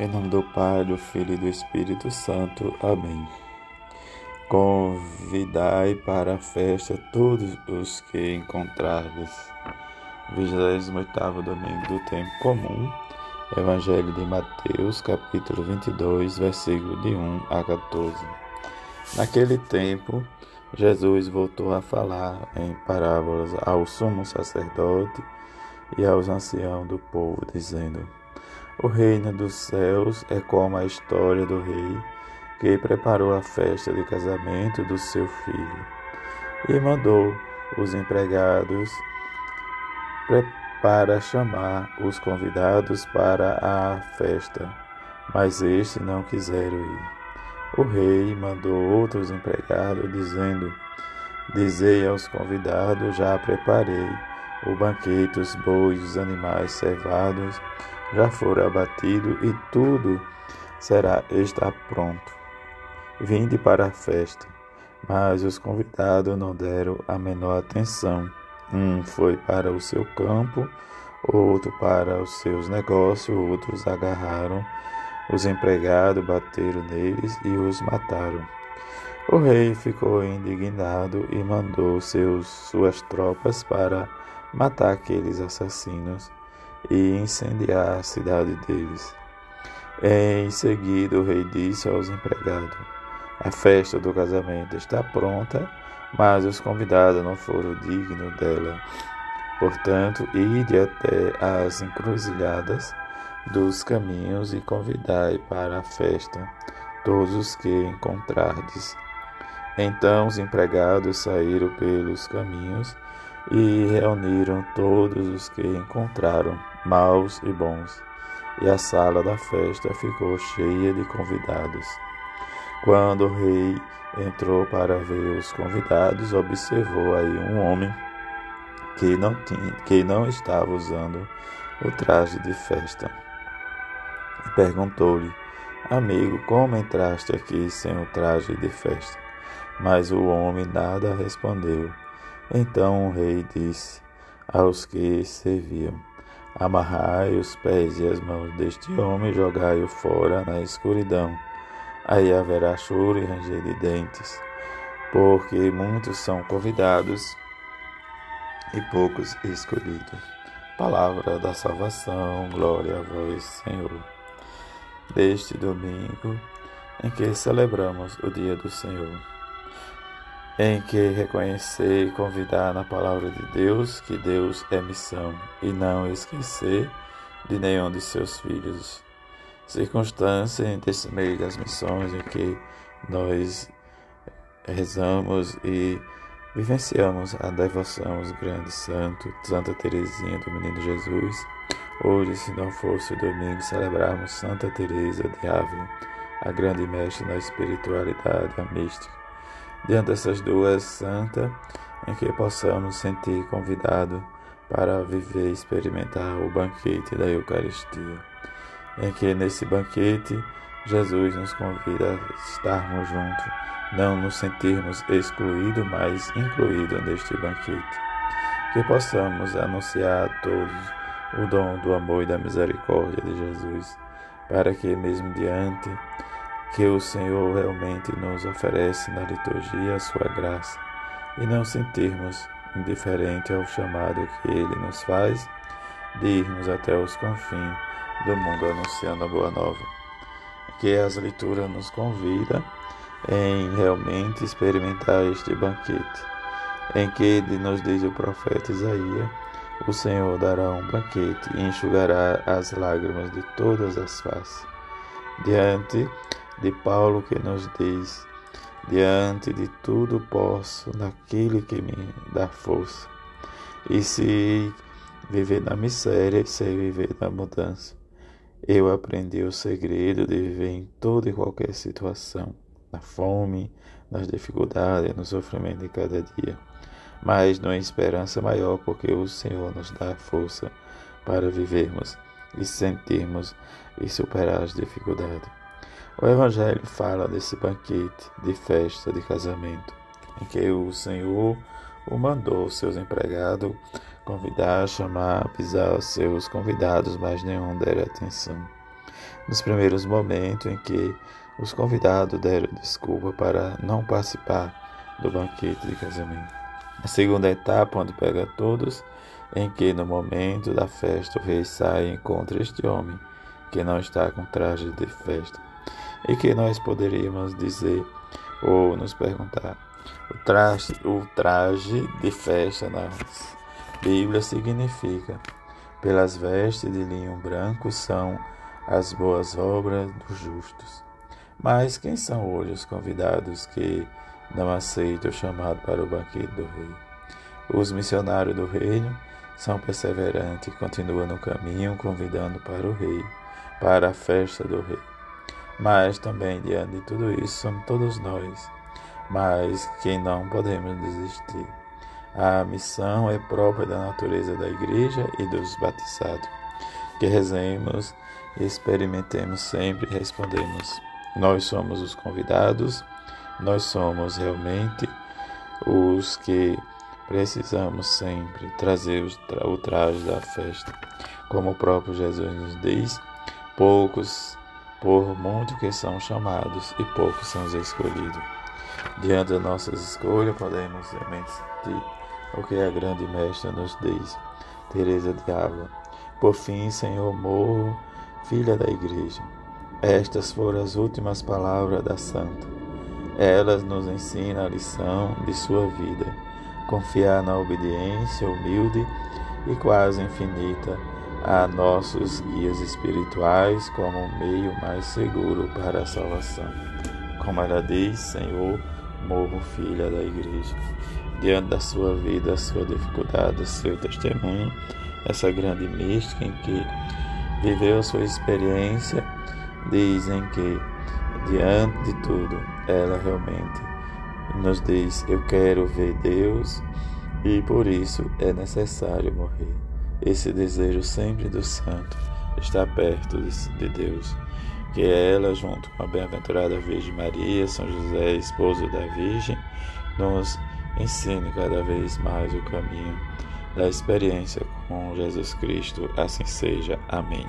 Em nome do Pai, do Filho e do Espírito Santo. Amém. Convidai para a festa todos os que encontrardes. 28 domingo do tempo comum. Evangelho de Mateus, capítulo 22, versículo de 1 a 14. Naquele tempo, Jesus voltou a falar em parábolas ao sumo sacerdote e aos anciãos do povo, dizendo: o reino dos céus é como a história do rei que preparou a festa de casamento do seu filho e mandou os empregados para chamar os convidados para a festa, mas estes não quiseram ir. O rei mandou outros empregados, dizendo: Dizei aos convidados: Já preparei o banquete, os bois, os animais cevados já for abatido e tudo será está pronto. Vinde para a festa. Mas os convidados não deram a menor atenção. Um foi para o seu campo, outro para os seus negócios, outros agarraram os empregados, bateram neles e os mataram. O rei ficou indignado e mandou seus, suas tropas para matar aqueles assassinos e incendiar a cidade deles. Em seguida, o rei disse aos empregados: A festa do casamento está pronta, mas os convidados não foram dignos dela. Portanto, ide até as encruzilhadas dos caminhos e convidai para a festa todos os que encontrardes. Então os empregados saíram pelos caminhos e reuniram todos os que encontraram, maus e bons, e a sala da festa ficou cheia de convidados. Quando o rei entrou para ver os convidados, observou aí um homem que não, tinha, que não estava usando o traje de festa. E perguntou-lhe, amigo, como entraste aqui sem o traje de festa? Mas o homem nada respondeu. Então o rei disse aos que serviam: Amarrai os pés e as mãos deste homem e jogai-o fora na escuridão. Aí haverá choro e ranger de dentes, porque muitos são convidados e poucos escolhidos. Palavra da salvação, glória a vós, Senhor. Deste domingo em que celebramos o dia do Senhor em que reconhecer e convidar na palavra de Deus que Deus é missão e não esquecer de nenhum de seus filhos. Circunstância desse meio das missões em que nós rezamos e vivenciamos a devoção aos grandes santos, Santa Teresinha do Menino Jesus. Hoje, se não fosse domingo, celebrarmos Santa Teresa de Ávila, a grande mestre na espiritualidade, a mística diante dessas duas santas, em que possamos sentir convidado para viver e experimentar o banquete da Eucaristia, em que nesse banquete Jesus nos convida a estarmos juntos, não nos sentirmos excluídos, mas incluídos neste banquete. Que possamos anunciar a todos o dom do amor e da misericórdia de Jesus, para que mesmo diante que o Senhor realmente nos oferece na liturgia a sua graça e não sentirmos indiferente ao chamado que ele nos faz de irmos até os confins do mundo anunciando a boa nova. Que as leituras nos convida em realmente experimentar este banquete, em que nos diz o profeta Isaías, o Senhor dará um banquete e enxugará as lágrimas de todas as faces. Diante de Paulo que nos diz: Diante de tudo posso naquele que me dá força. E se viver na miséria, sei viver na mudança. Eu aprendi o segredo de viver em toda e qualquer situação, na fome, nas dificuldades, no sofrimento de cada dia, mas numa esperança maior, porque o Senhor nos dá força para vivermos e sentirmos e superar as dificuldades. O Evangelho fala desse banquete de festa de casamento, em que o Senhor o mandou seus empregados convidar, chamar, avisar os seus convidados, mas nenhum deram atenção. nos primeiros momentos em que os convidados deram desculpa para não participar do banquete de casamento. A segunda etapa, onde pega todos, em que no momento da festa o rei sai e encontra este homem que não está com traje de festa. E que nós poderíamos dizer ou nos perguntar: o traje, o traje de festa na Bíblia significa, pelas vestes de linho branco são as boas obras dos justos. Mas quem são hoje os convidados que não aceitam o chamado para o banquete do rei? Os missionários do reino são perseverantes e continuam no caminho, convidando para o rei, para a festa do rei. Mas também, diante de tudo isso, somos todos nós, mas que não podemos desistir. A missão é própria da natureza da igreja e dos batizados. Que rezemos, experimentemos sempre e respondemos. Nós somos os convidados, nós somos realmente os que precisamos sempre trazer o traje da festa. Como o próprio Jesus nos diz, poucos por muito que são chamados e poucos são os escolhidos. Diante das nossas escolhas, podemos sentir o que a grande mestra nos diz, Teresa de Ávila. Por fim, Senhor, morro, filha da igreja. Estas foram as últimas palavras da santa. Elas nos ensinam a lição de sua vida, confiar na obediência humilde e quase infinita a nossos guias espirituais como um meio mais seguro para a salvação. Como ela diz, Senhor, morro filha da igreja. Diante da sua vida, sua dificuldade, seu testemunho, essa grande mística em que viveu sua experiência, dizem que diante de tudo, ela realmente nos diz: Eu quero ver Deus e por isso é necessário morrer. Esse desejo sempre do santo está perto de Deus. Que ela, junto com a bem-aventurada Virgem Maria, São José, esposo da Virgem, nos ensine cada vez mais o caminho da experiência com Jesus Cristo. Assim seja. Amém.